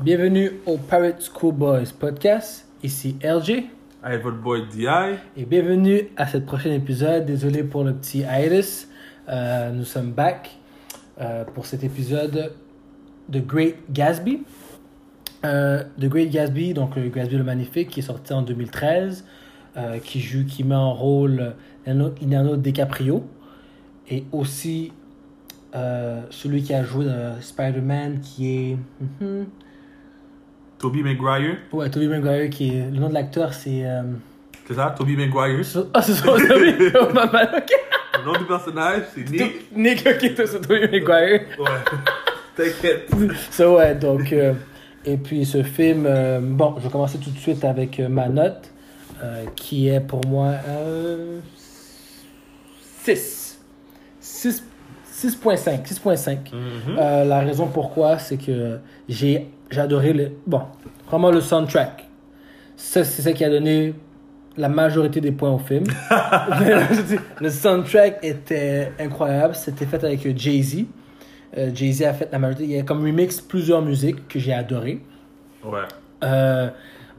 Bienvenue au Pirate School Boys podcast. Ici LG. Avec votre boy DI. Et bienvenue à ce prochain épisode. Désolé pour le petit hiatus. Euh, nous sommes back euh, pour cet épisode de Great Gatsby. Euh, The Great Gatsby, donc le Gatsby le Magnifique, qui est sorti en 2013, euh, qui joue, qui met en rôle Leonardo DiCaprio et aussi euh, celui qui a joué dans Spider-Man, qui est. Mhm. Toby Maguire. Ouais, Tobey Maguire, qui est. Le nom de l'acteur, c'est. euh, C'est ça, Toby Maguire. Ah, c'est ça, Tobey Oh, ma bad, ok. Le nom du personnage, c'est Nick. Nick, ok, c'est Tobey Maguire. Ouais. T'inquiète. So, ouais, donc. euh, et puis ce film, euh, bon, je vais commencer tout de suite avec ma note, qui est pour moi euh, 6. 6 6.5. 6.5. Mhm. Euh, la raison pourquoi, c'est que j'ai adoré le. Bon, vraiment le soundtrack. C'est ça qui a donné la majorité des points au film. le soundtrack était incroyable. C'était fait avec euh, Jay-Z. Euh, Jay-Z a fait la majorité. Il y a comme remix plusieurs musiques que j'ai adorées. Ouais. Euh,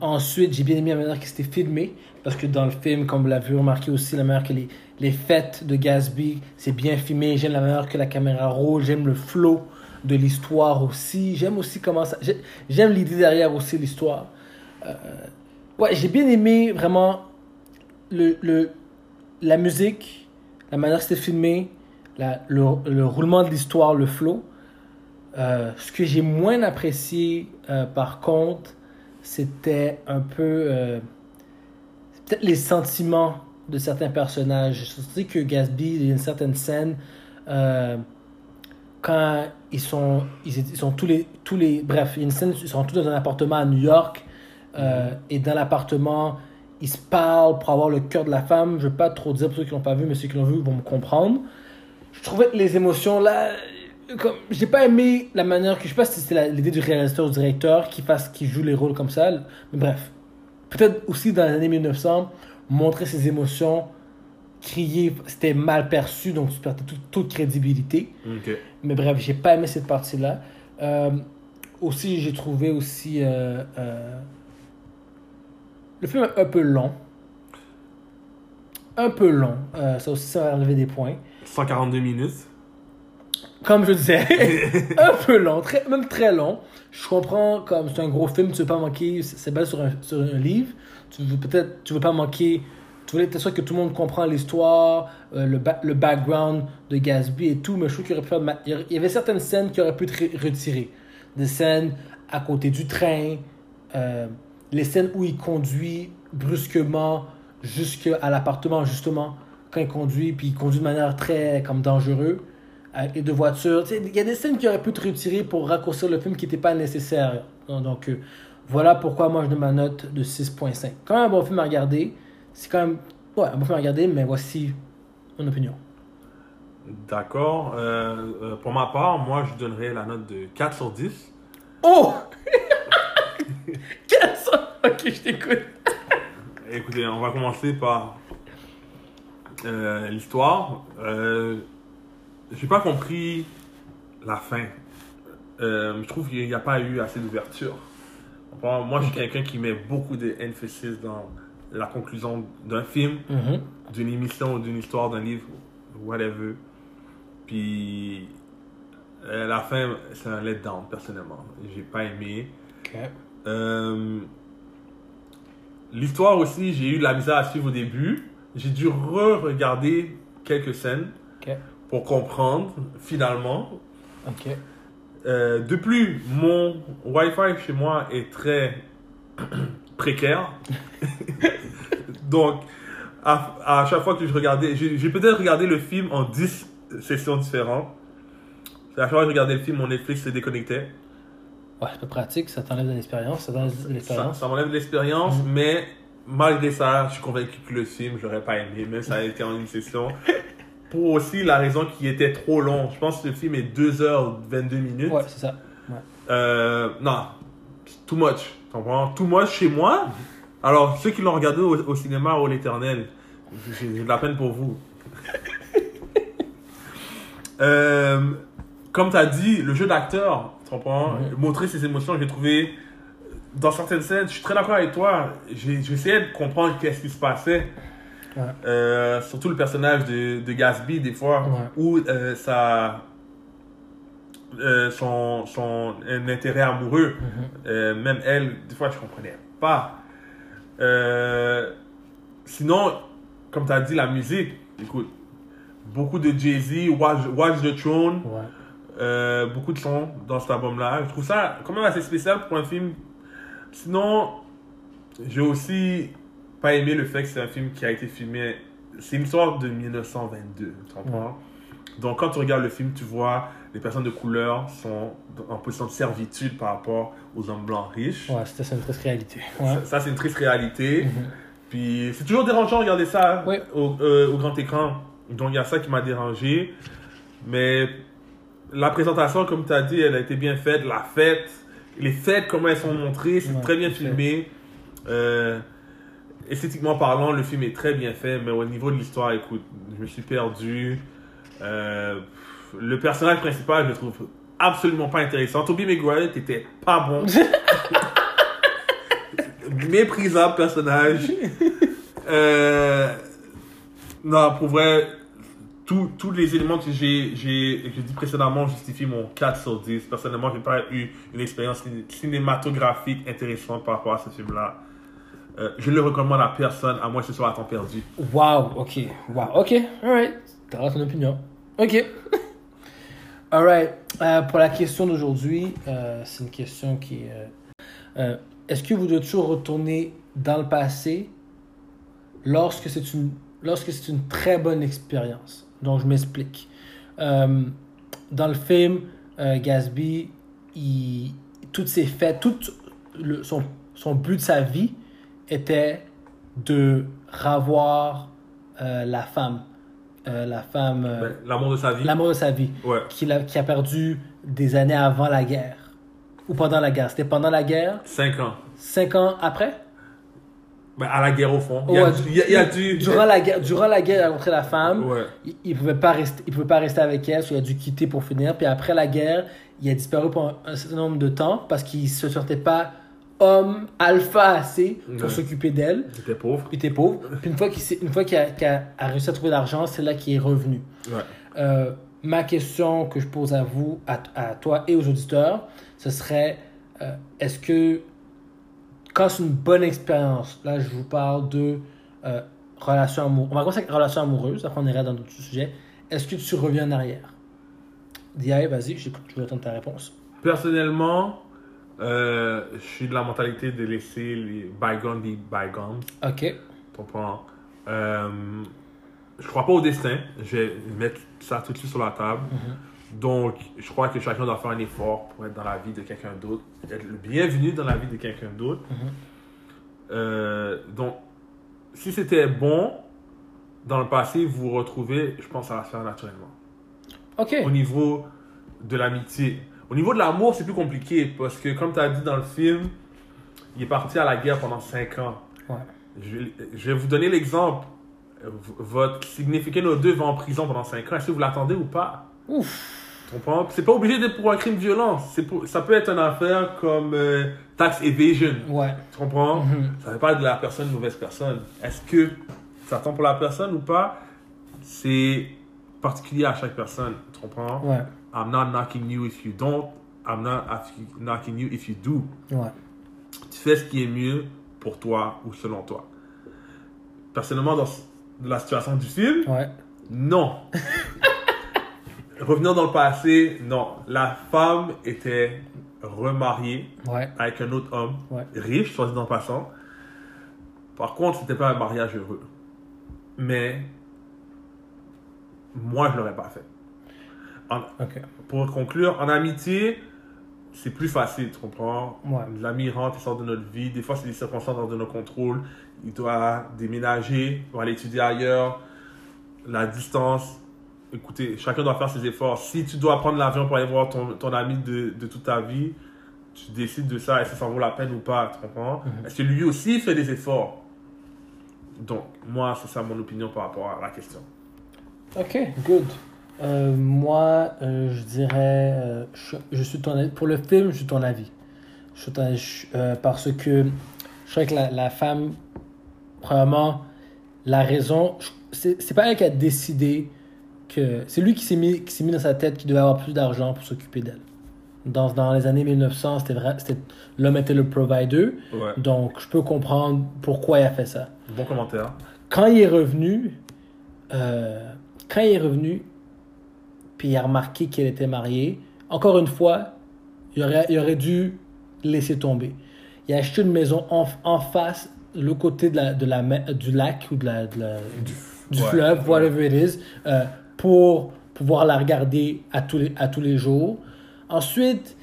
ensuite, j'ai bien aimé la manière que c'était filmé. Parce que dans le film, comme vous l'avez remarqué aussi, la manière que les, les fêtes de Gatsby, c'est bien filmé. J'aime la manière que la caméra roule. J'aime le flow de l'histoire aussi. J'aime aussi comment ça. j'ai- J'aime l'idée derrière aussi l'histoire. Euh, ouais, j'ai bien aimé vraiment le, le, la musique, la manière que c'était filmé, la, le, le roulement de l'histoire, le flow. Euh, ce que j'ai moins apprécié, euh, par contre, c'était un peu. euh, peut-être les sentiments de certains personnages. Je sais que Gatsby, il y a une certaine scène. euh, quand ils sont, ils, ils sont tous les, tous les, bref, il y a une scène, ils sont tous dans un appartement à New York, euh, et dans l'appartement, ils se parlent pour avoir le cœur de la femme. Je ne vais pas trop dire pour ceux qui l'ont pas vu, mais ceux qui l'ont vu vont me comprendre. Je trouvais que les émotions là, comme, j'ai pas aimé la manière que, je sais pas si c'était l'idée du réalisateur ou du directeur qui fasse, qui joue les rôles comme ça, mais bref. Peut-être aussi dans les années 1900, montrer ses émotions, crier, c'était mal perçu, donc tu perdais toute, toute crédibilité. Mais bref, j'ai pas aimé cette partie-là. Euh, aussi, j'ai trouvé aussi euh, euh, le film un peu long. Un peu long. Ça aussi, ça va enlever des points. 142 minutes. Comme je disais, un peu long, très, même très long. Je comprends, comme c'est un gros film, tu veux pas manquer, c'est basé sur un, sur un livre. Tu veux peut-être, tu veux pas manquer, tu veux être sûr que tout le monde comprend l'histoire, euh, le, ba- le background de Gatsby et tout, mais je trouve qu'il aurait y avait certaines scènes qui auraient pu être re- retirées. Des scènes à côté du train, euh, les scènes où il conduit brusquement jusqu'à l'appartement, justement, quand il conduit, puis il conduit de manière très comme dangereuse avec les deux voitures. Il y a des scènes qui auraient pu être retirées pour raccourcir le film qui n'étaient pas nécessaires. Donc, donc, euh, voilà pourquoi moi je donne ma note de 6.5. Quand même un bon film à regarder. C'est quand même ouais, un bon film à regarder, mais voici mon opinion. D'accord. Euh, euh, pour ma part, moi, je donnerais la note de 4 sur 10. Oh Quel ça Ok, je t'écoute. Écoutez, on va commencer par euh, l'histoire. J'ai pas compris la fin. Euh, je trouve qu'il n'y a pas eu assez d'ouverture. Moi, je suis quelqu'un qui met beaucoup d'emphasis dans la conclusion d'un film, Mhm. d'une émission ou d'une histoire, d'un livre, whatever. Puis euh, la fin, c'est un letdown, personnellement. J'ai pas aimé. Euh, L'histoire aussi, j'ai eu de la misère à suivre au début. J'ai dû re-regarder quelques scènes. Pour comprendre, finalement. Ok. Euh, de plus, mon Wi-Fi chez moi est très précaire. Donc, à, à chaque fois que je regardais, j'ai peut-être regardé le film en 10 sessions différentes. À chaque fois que je regardais le film, mon Netflix se déconnectait. Ouais, c'est pas pratique, ça t'enlève de l'expérience, ça t'enlève de l'expérience. ça m'enlève de l'expérience, Mhm. mais malgré ça, je suis convaincu que le film, j'aurais pas aimé, même ça a été en une session. Pour aussi la raison qu'il était trop long. Je pense que le film est 2h22 minutes. Ouais, c'est ça. Ouais. Euh, non, too much. Comprends? Too much chez moi. Alors, ceux qui l'ont regardé au, au cinéma ou l'éternel, j'ai de la peine pour vous. Euh, comme tu as dit, le jeu d'acteur, Tu comprends? Montrer ses émotions, j'ai trouvé. Dans certaines scènes, je suis très d'accord avec toi. Essayé de comprendre qu'est-ce qui se passait. Ouais. Euh, surtout le personnage de, de Gatsby, des fois, Ouais. où euh, ça. euh, son, son un intérêt amoureux, Mhm. euh, même elle, des fois, je comprenais pas. Euh, sinon, comme tu as dit, la musique, écoute, beaucoup de Jay-Z, Watch, Watch the Throne, Ouais. euh, beaucoup de sons dans cet album-là. Je trouve ça quand même assez spécial pour un film. Sinon, j'ai aussi pas aimé le fait que c'est un film qui a été filmé. C'est une histoire de 1922, tu comprends? Donc, quand tu regardes le film, tu vois les personnes de couleur sont en position de servitude par rapport aux hommes blancs riches. Ouais, c'était une triste réalité. Ouais. Ça, ça, c'est une triste réalité. Mhm. Puis c'est toujours dérangeant de regarder ça Oui. au, euh, au grand écran. Donc il y a ça qui m'a dérangé. Mais la présentation, comme tu as dit, elle a été bien faite. La fête, les fêtes, comment elles sont montrées, c'est Ouais, très bien filmé. Euh, esthétiquement parlant, le film est très bien fait. Mais au niveau de l'histoire, écoute, je me suis perdu. Euh, le personnage principal, je le trouve absolument pas intéressant. Toby Maguire, t'étais pas bon. Méprisable personnage. Euh, non, pour vrai, tous tous les éléments que j'ai dit précédemment justifient mon 4 sur 10. Personnellement, j'ai pas eu une expérience ciné- cinématographique intéressante par rapport à ce film-là. Euh, je le recommande à personne, à moins que ce soit à temps perdu. Wow, ok. Wow, ok. Alright. T'auras ton opinion. Ok. Alright. Euh, pour la question d'aujourd'hui, euh, c'est une question qui est. Est-ce que vous devez toujours retourner dans le passé lorsque c'est une, une très bonne expérience? Donc, je m'explique. Dans le film, Gatsby, il, toutes ses fêtes, tout le, son, son but de sa vie était de ravoir euh, la femme. Euh, la femme, euh, Ben, L'amour de sa vie. l'amour de sa vie, Ouais. qu'il a, qui a perdu des années avant la guerre. Ou pendant la guerre. C'était pendant la guerre, 5 ans. cinq ans après? Ben, à la guerre au fond. Il y a, Ouais, du- il y a, il y a du. durant, la guerre, durant la guerre, il a rencontré la femme. Ouais. Il, il pouvait pas rester, il pouvait pas rester avec elle, so il a dû quitter pour finir. Puis après la guerre, il a disparu pendant un certain nombre de temps parce qu'il se sentait pas homme alpha assez pour Ouais. s'occuper d'elle. J'étais pauvre. Puis t'es pauvre. Puis une fois qu'il s'est- une fois qu'il a, qu'il a- a réussi à trouver l'argent, c'est là qu'il est revenu. Ouais. Euh, ma question que je pose à vous, à, à toi et aux auditeurs, ce serait euh, est-ce que quand c'est une bonne expérience, là je vous parle de euh, relation amoureuse, on va commencer avec relation amoureuse, après on ira dans d'autres sujets. Est-ce que tu reviens en arrière? Dia, vas-y, j'écoute, je veux attendre ta réponse. Personnellement, euh, je suis de la mentalité de laisser les bygones be bygones. Ok, comprends? Euh, je crois pas au destin. Je vais mettre ça tout de suite sur la table. Donc, je crois que chacun doit faire un effort pour être dans la vie de quelqu'un d'autre, être le bienvenu dans la vie de quelqu'un d'autre. Mhm. Euh, donc, si c'était bon dans le passé, vous vous retrouvez, je pense va se faire naturellement. ok, Au niveau de l'amitié. Au niveau de l'amour, c'est plus compliqué parce que, comme tu as dit dans le film, il est parti à la guerre pendant 5 ans. Ouais. Je, vais- je vais vous donner l'exemple. Votre significatif nos deux va en prison pendant 5 ans. Est-ce que vous l'attendez ou pas? Ouf, Tu comprends? C'est pas obligé d'être pour un crime violent. C'est pour- ça peut être une affaire comme euh, tax evasion. ouais, Tu comprends? Mhm. Ça veut pas de la personne une mauvaise personne. Est-ce que ça attend pour la personne ou pas? C'est particulier à chaque personne. Tu comprends? ouais, I'm not knocking you if you don't. I'm not knocking you if you do. ouais, Tu fais ce qui est mieux pour toi ou selon toi. Personnellement, dans la situation du film, ouais, non. Revenons dans le passé, non. La femme était remariée ouais, avec un autre homme, Ouais. riche, soit dit en passant. Par contre, c'était pas un mariage heureux. Mais moi, je l'aurais pas fait. En- pour conclure, en amitié, c'est plus facile, tu comprends? Ouais. L'ami rentre, il sort de notre vie. Des fois, c'est des circonstances hors de nos contrôles. Il doit déménager, il doit aller étudier ailleurs. La distance, écoutez, chacun doit faire ses efforts. Si tu dois prendre l'avion pour aller voir ton, ton ami de, de toute ta vie, tu décides de ça, est-ce que ça vaut la peine ou pas, tu comprends? Est-ce que lui aussi fait des efforts? Donc, moi, c'est ça mon opinion par rapport à la question. ok, good. Euh, moi, euh, je dirais, euh, je, je suis ton avis. Pour le film, je suis ton avis. Je suis ton avis, je- parce que je crois que la, la femme, premièrement, la raison, c'est c'est pas elle qui a décidé que. C'est lui qui s'est mis, qui s'est mis dans sa tête qu'il devait avoir plus d'argent pour s'occuper d'elle. Dans, dans les années 1900, c'était vrai, c'était- l'homme était le provider. Ouais. Donc, je peux comprendre pourquoi il a fait ça. Bon commentaire. Quand il est revenu, quand il est revenu, puis il a remarqué qu'elle était mariée, encore une fois, il aurait, il aurait dû laisser tomber. Il a acheté une maison en, en face, l'autre côté de la, de la, du lac ou de la, de la- du, du ouais. fleuve, whatever it is, euh, pour pouvoir la regarder à tous les, à tous les jours. Ensuite,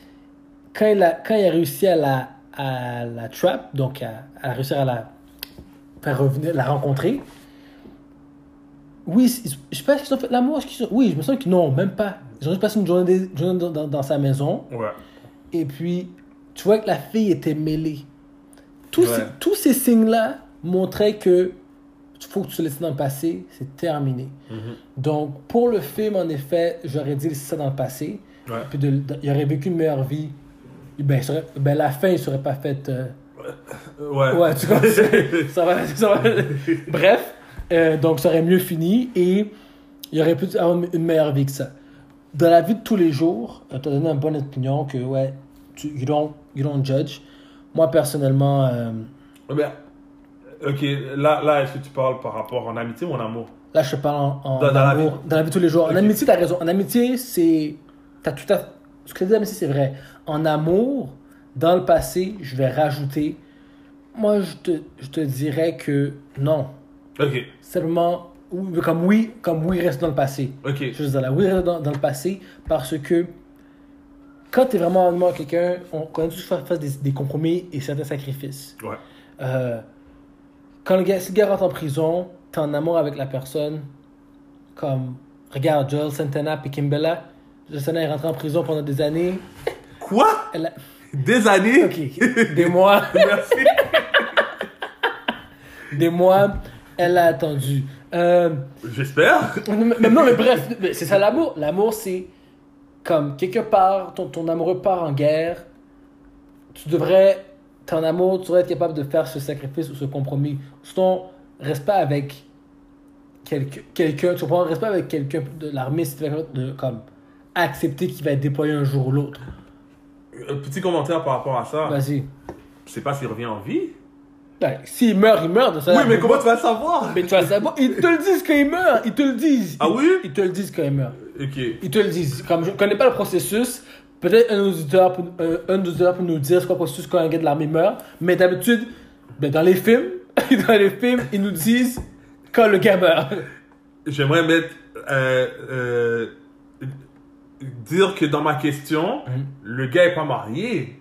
quand il a, quand il a réussi à la, à la trap, donc à, à réussir à la faire revenir, la rencontrer, oui, je sais pas qu'ils ont fait l'amour, oui, je me sens que non, même pas. Ils ont juste passé une journée, dans, dans- dans sa maison, Ouais. et puis tu vois que la fille était mêlée. Tous, Ouais. ces, tous ces signes-là montraient que faut que tu laisses dans le passé, c'est terminé. Mhm. Donc, pour le film, en effet, j'aurais dit ça dans le passé. Ouais. Puis de, de- il aurait vécu une meilleure vie. Ben, serait- ben la fin, il serait pas faite. Euh, Ouais. Ouais, tu comprends? ça va, ça va. Bref, euh, donc ça aurait mieux fini et il aurait pu avoir une meilleure vie que ça. Dans la vie de tous les jours, tu as donné une bonne opinion que, ouais, tu, you, don't, you don't judge. Moi, personnellement, euh, Ouais, ben, ok, là, là est-ce que tu parles par rapport en amitié ou en amour? Là, je te parle en, en Dans- dans la amour, dans la vie de tous les jours. En amitié, tu as raison. En amitié, c'est. T'as tout à Ce que tu dis en amitié, c'est vrai. En amour, dans le passé, je vais rajouter. Moi, je te, je te dirais que non. Ok, Simplement, oui, comme oui, comme oui reste dans le passé. ok. Je veux dire, là, oui reste dans, dans le passé parce que quand tu es vraiment en quelqu'un, on connaît tous faire, faire des, des compromis et certains sacrifices. Ouais. Euh, quand le gars, si le gars rentre en prison, tu es en amour avec la personne, comme, regarde, Joel Santana et Kimbella. Joel Santana est rentré en prison pendant des années. Quoi? Elle a- Des années? Ok, des mois. Merci. des mois, elle a attendu. Euh, J'espère. mais, non, mais bref, c'est ça l'amour. L'amour, c'est comme quelque part, ton, ton amoureux part en guerre, tu devrais, ton amour, tu devrais être capable de faire ce sacrifice ou ce compromis. Sinon, reste pas avec quelqu'un, tu comprends, reste pas avec quelqu'un de l'armée si tu capable de comme, accepter qu'il va être déployé un jour ou l'autre. Un petit commentaire par rapport à ça. Vas-y. Je sais pas s'il revient en vie. Ben, S'il meurt, il meurt. ça. Oui, mais comment tu vas le savoir? Mais tu vas savoir, ils te le disent quand il meurt, ils te le disent. Ah oui? Ils te le disent quand il meurt. Ok. Ils te le disent. Comme je ne connais pas le processus, peut-être un auditeur, peut, un, un auditeur peut nous dire c'est quoi le processus quand un gars de l'armée meurt. Mais d'habitude, ben, dans les films, dans les films, ils nous disent quand le gars meurt. J'aimerais mettre. euh, euh, dire que dans ma question, Mhm. le gars est pas marié.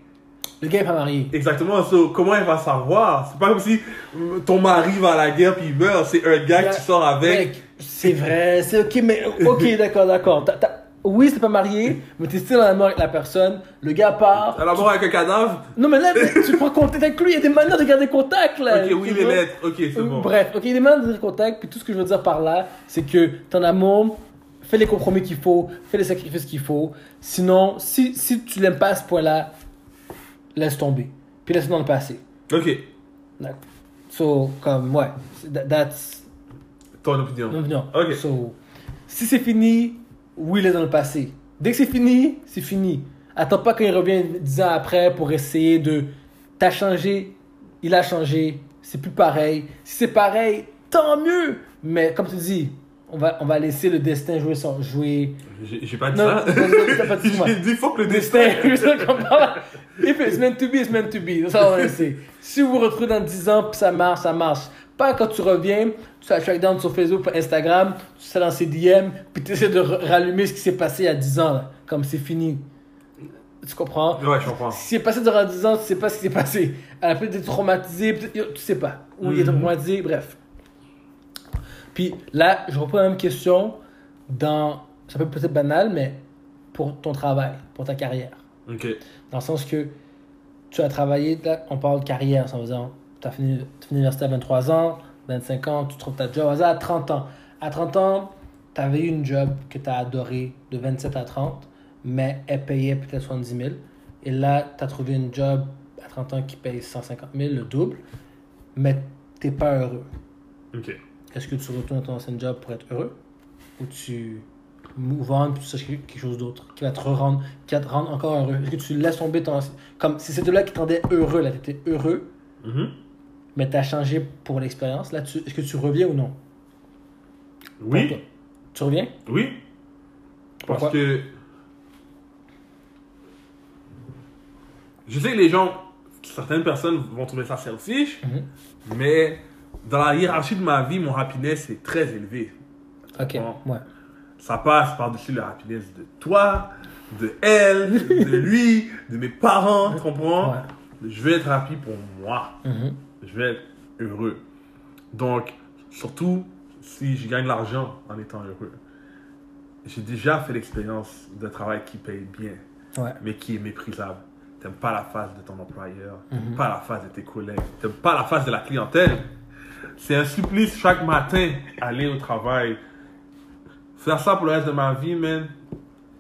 Le gars est pas marié. Exactement. so, comment il va savoir? C'est pas comme si euh, ton mari va à la guerre puis il meurt. C'est un gars que tu sors avec. C'est vrai, c'est ok, mais ok, d'accord, d'accord. Oui, c'est pas marié, mais t'es still en amour avec la personne. Le gars part. La mort avec un cadavre? Non, mais là, tu prends contact avec lui, il y a des manières de garder contact, là. Ok, oui, vois? lettres. Ok, c'est bon. Bref, ok, il y a des manières de garder contact, puis tout ce que je veux dire par là, c'est que ton amour, fais les compromis qu'il faut, fais les sacrifices qu'il faut. Sinon, si, si tu l'aimes pas à ce point-là, laisse tomber. Puis laisse dans le passé. Ok. D'accord. So, comme, ouais, that- that's Ton opinion. non, non. Ok. So, si c'est fini, oui, est dans le passé. Dès que c'est fini, c'est fini. Attends pas qu'il revienne 10 ans après pour essayer de. T'as changé, il a changé, c'est plus pareil. Si c'est pareil, tant mieux. Mais comme tu dis, on va, on va laisser le destin jouer son. jouer. J'ai pas dit Non, ça. J'ai dit faut que le Destin. If it's meant to be, it's meant to be. Ça, on va laisser. Si vous vous retrouvez dans 10 ans, puis ça marche, ça marche. Pas quand tu reviens, tu fais track down sur Facebook, Instagram, tu sais dans ses DM, puis tu essaies de rallumer ce qui s'est passé il y a 10 ans, là. Comme c'est fini. Tu comprends? Ouais, je comprends. Ce qui s'est passé durant 10 ans, tu sais pas ce qui s'est passé. Elle a peut-être été traumatisée, peut-être- yo, tu sais pas. Ou il est Mhm. traumatisé, bref. Puis là, je reprends la même question dans. Ça peut être peut-être banal, mais pour ton travail, pour ta carrière. Ok. Dans le sens que tu as travaillé, là, on parle de carrière, ça veut dire, tu as fini, fini l'université à 23 ans, 25 ans, tu trouves ta job à 30 ans. À 30 ans, tu avais eu une job que tu as adoré de 27 à 30, mais elle payait peut-être 70 000. Et là, tu as trouvé une job à 30 ans qui paye 150 000, le double, mais tu pas heureux. Ok. Est-ce que tu retournes dans ton ancien job pour être heureux? Ou tu move on puis tu cherches quelque chose d'autre qui va te rendre, qui va te rendre encore heureux? Est-ce que tu laisses tomber ton. Comme si c'était là qui te rendait heureux, là, tu étais heureux, Mhm. mais tu as changé pour l'expérience, là, tu... est-ce que tu reviens ou non? Pour. Oui. Tu reviens? Oui. Parce Pourquoi? que. Je sais que les gens, certaines personnes vont trouver ça selfish, Mhm. mais dans la hiérarchie de ma vie, mon happiness est très élevé. Ok, ouais. Ça passe par-dessus le happiness de toi, de elle, de lui, de mes parents, tu comprends? Ouais. Je vais être happy pour moi. Mhm. Je vais être heureux. Donc, surtout si je gagne l'argent en étant heureux. J'ai déjà fait l'expérience d'un travail qui paye bien, Ouais. mais qui est méprisable. T'aimes pas la face de ton employeur, Mhm. t'aimes pas la face de tes collègues, t'aimes pas la face de la clientèle. C'est un supplice chaque matin aller au travail. Faire ça pour le reste de ma vie, man,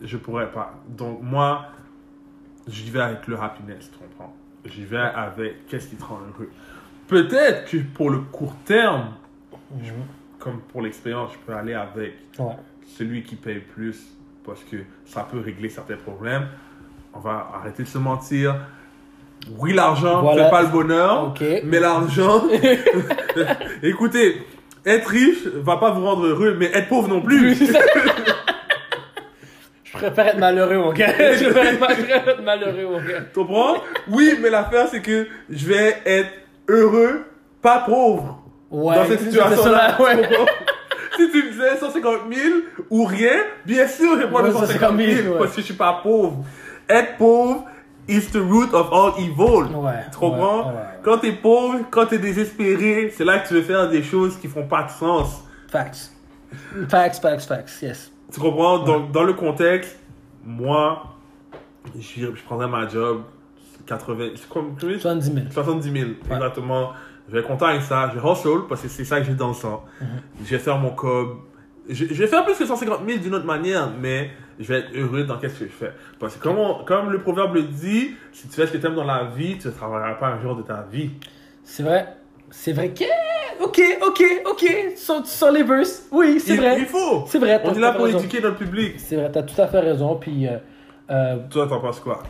je pourrais pas. Donc moi, j'y vais avec le happiness, tu comprends? J'y vais avec qu'est-ce qui te rend heureux. Peut-être que pour le court terme, Mhm. comme pour l'expérience, je peux aller avec Ouais. celui qui paye plus parce que ça peut régler certains problèmes. On va arrêter de se mentir. Oui, l'argent ne Voilà. fait pas le bonheur, mais l'argent. Écoutez, être riche va pas vous rendre heureux, mais être pauvre non plus. Je préfère être malheureux, mon gars. Je préfère être, malheureux, mon gars. Tu comprends? Oui, mais l'affaire, c'est que je vais être heureux, pas pauvre. Ouais. dans cette situation-là. ouais. si tu me disais 150 000 ou rien, bien sûr, je le Ouais, 150 000 ouais. parce que je suis pas pauvre. Être pauvre is the root of all evil. Ouais, Tu comprends? ouais, ouais. Quand t'es pauvre, quand t'es désespéré, c'est là que tu veux faire des choses qui font pas de sens. Facts. Facts, facts, facts, yes. Tu comprends? Donc, dans le contexte, moi, je, je prendrais ma job 80, c'est comme- combien? 70 000. 70 000, Ouais. exactement. Je vais être content avec ça. Je vais hustle parce que c'est ça que j'ai dans le sang. Mhm. Je vais faire mon cob. Je, je vais faire plus que 150 000 d'une autre manière, mais je vais être heureux dans qu'est-ce que je fais. Parce que comme, on- comme le proverbe le dit, si tu fais ce que tu aimes dans la vie, tu ne travailleras pas un jour de ta vie. C'est vrai. C'est vrai que. Ok, ok, ok. Sur, sur les verses. Oui, c'est vrai. il faut. C'est vrai. On est là pour raison. éduquer notre public. C'est vrai, t'as tout à fait raison. Puis, euh, euh, Toi, t'en penses quoi?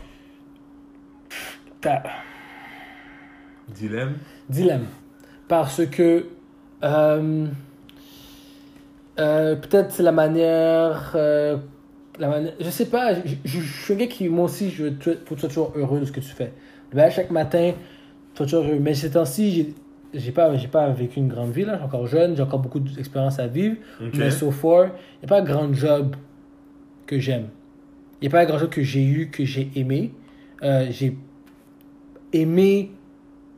Dilemme dilemme. Parce que euh, euh, peut-être c'est la manière, euh, la manière. Je sais pas, je, je- je suis un gars qui, moi aussi, je faut que tu toujours heureux de ce que tu fais. Ben, chaque matin, tu toujours heureux. Mais ces temps-ci, j'ai- pas, j'ai pas vécu une grande vie, là. Je suis encore jeune, j'ai encore beaucoup d'expérience à vivre. Ok. Mais so far, il n'y a pas un grand job que j'aime. Il n'y a pas un grand job que j'ai eu, que j'ai aimé. Euh, j'ai aimé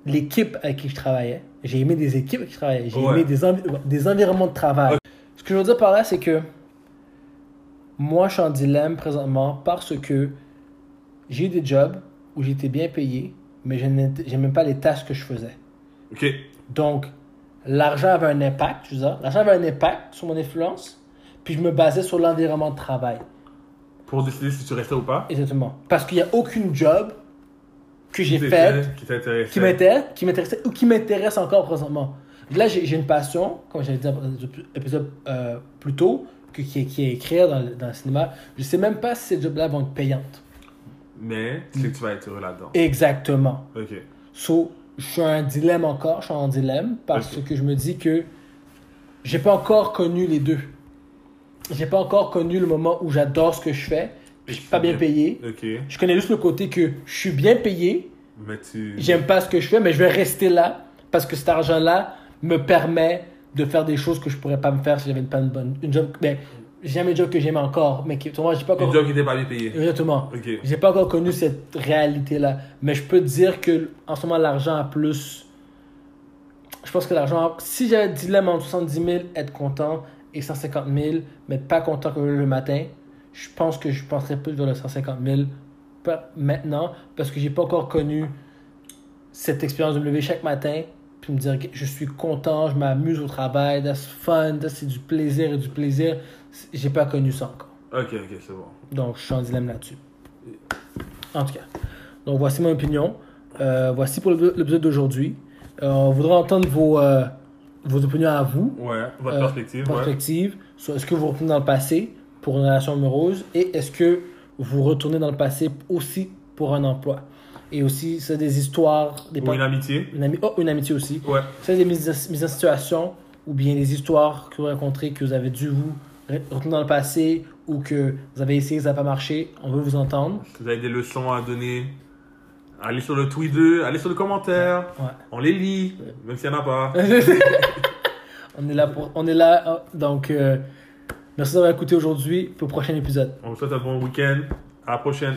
l'équipe avec qui je travaillais. J'ai aimé des équipes avec qui je travaillais. J'ai Ouais. aimé des, des environnements de travail. Ce que je veux dire par là, c'est que moi, je suis en dilemme présentement parce que j'ai eu des jobs où j'étais bien payé, mais je n'aimais pas les tâches que je faisais. Ok. Donc, l'argent avait un impact, veux dire. L'argent avait un impact sur mon influence, puis je me basais sur l'environnement de travail. Pour décider si tu restais ou pas. Exactement. Parce qu'il n'y a aucune job que j'ai faite Qui m'intéressait ou qui m'intéresse encore présentement. Là, j'ai j'ai une passion, comme j'avais dit dans l'épisode euh, plus tôt, que- qui, est, qui est écrire dans, le- dans le cinéma. Je sais même pas si ces jobs-là vont être payantes. Mais tu sais que tu vas être heureux là-dedans. Exactement. Ok. So, je suis un dilemme encore, je suis en dilemme parce que je me dis que j'ai pas encore connu les deux. J'ai pas encore connu le moment où j'adore ce que je fais, puis je suis pas bien payé. Ok. Je connais juste le côté que je suis bien payé, Mais tu. j'aime pas ce que je fais, mais je vais rester là parce que cet argent-là me permet de faire des choses que je pourrais pas me faire si j'avais pas une bonne une job. Ben, j'ai jamais un job que j'aime encore, mais qui, vois, j'ai pas Une encore. job qui n'était pas bien payé. Exactement. Ok. J'ai pas encore connu cette réalité-là. Mais je peux te dire que en ce moment, l'argent a plus. Je pense que l'argent. Si j'avais un dilemme entre 70 000, être content, et 150 000, mais pas content comme le matin, je pense que je penserais plus vers le 150 000 pas maintenant, parce que j'ai pas encore connu cette expérience de me lever chaque matin, puis me dire que je suis content, je m'amuse au travail, that's fun, ça, c'est du plaisir et du plaisir. j'ai pas connu ça encore. Ok, ok, c'est bon. Donc, je suis en dilemme là-dessus. En tout cas. Donc, voici mon opinion. Euh, voici pour l'épisode d'aujourd'hui. Euh, on voudrait entendre vos, euh, vos opinions à vous, Ouais, votre perspective, ouais. sur est-ce que vous retournez dans le passé pour une relation amoureuse? Et est-ce que vous retournez dans le passé aussi pour un emploi? Et aussi, c'est des histoires, des Ou une amitié. une, ami- oh, une amitié aussi. Ouais. C'est des mises, en- mises en situation ou bien des histoires que vous rencontrez que vous avez dû vous re- retourner dans le passé ou que vous avez essayé, ça n'a pas marché. On veut vous entendre. Si vous avez des leçons à donner, allez sur le Twitter, allez sur le commentaire. Ouais. On les lit, même s'il n'y en a pas. on est là pour, on est là. ah, Donc, euh, merci d'avoir écouté aujourd'hui. Pour le prochain épisode. On vous souhaite un bon week-end. À la prochaine.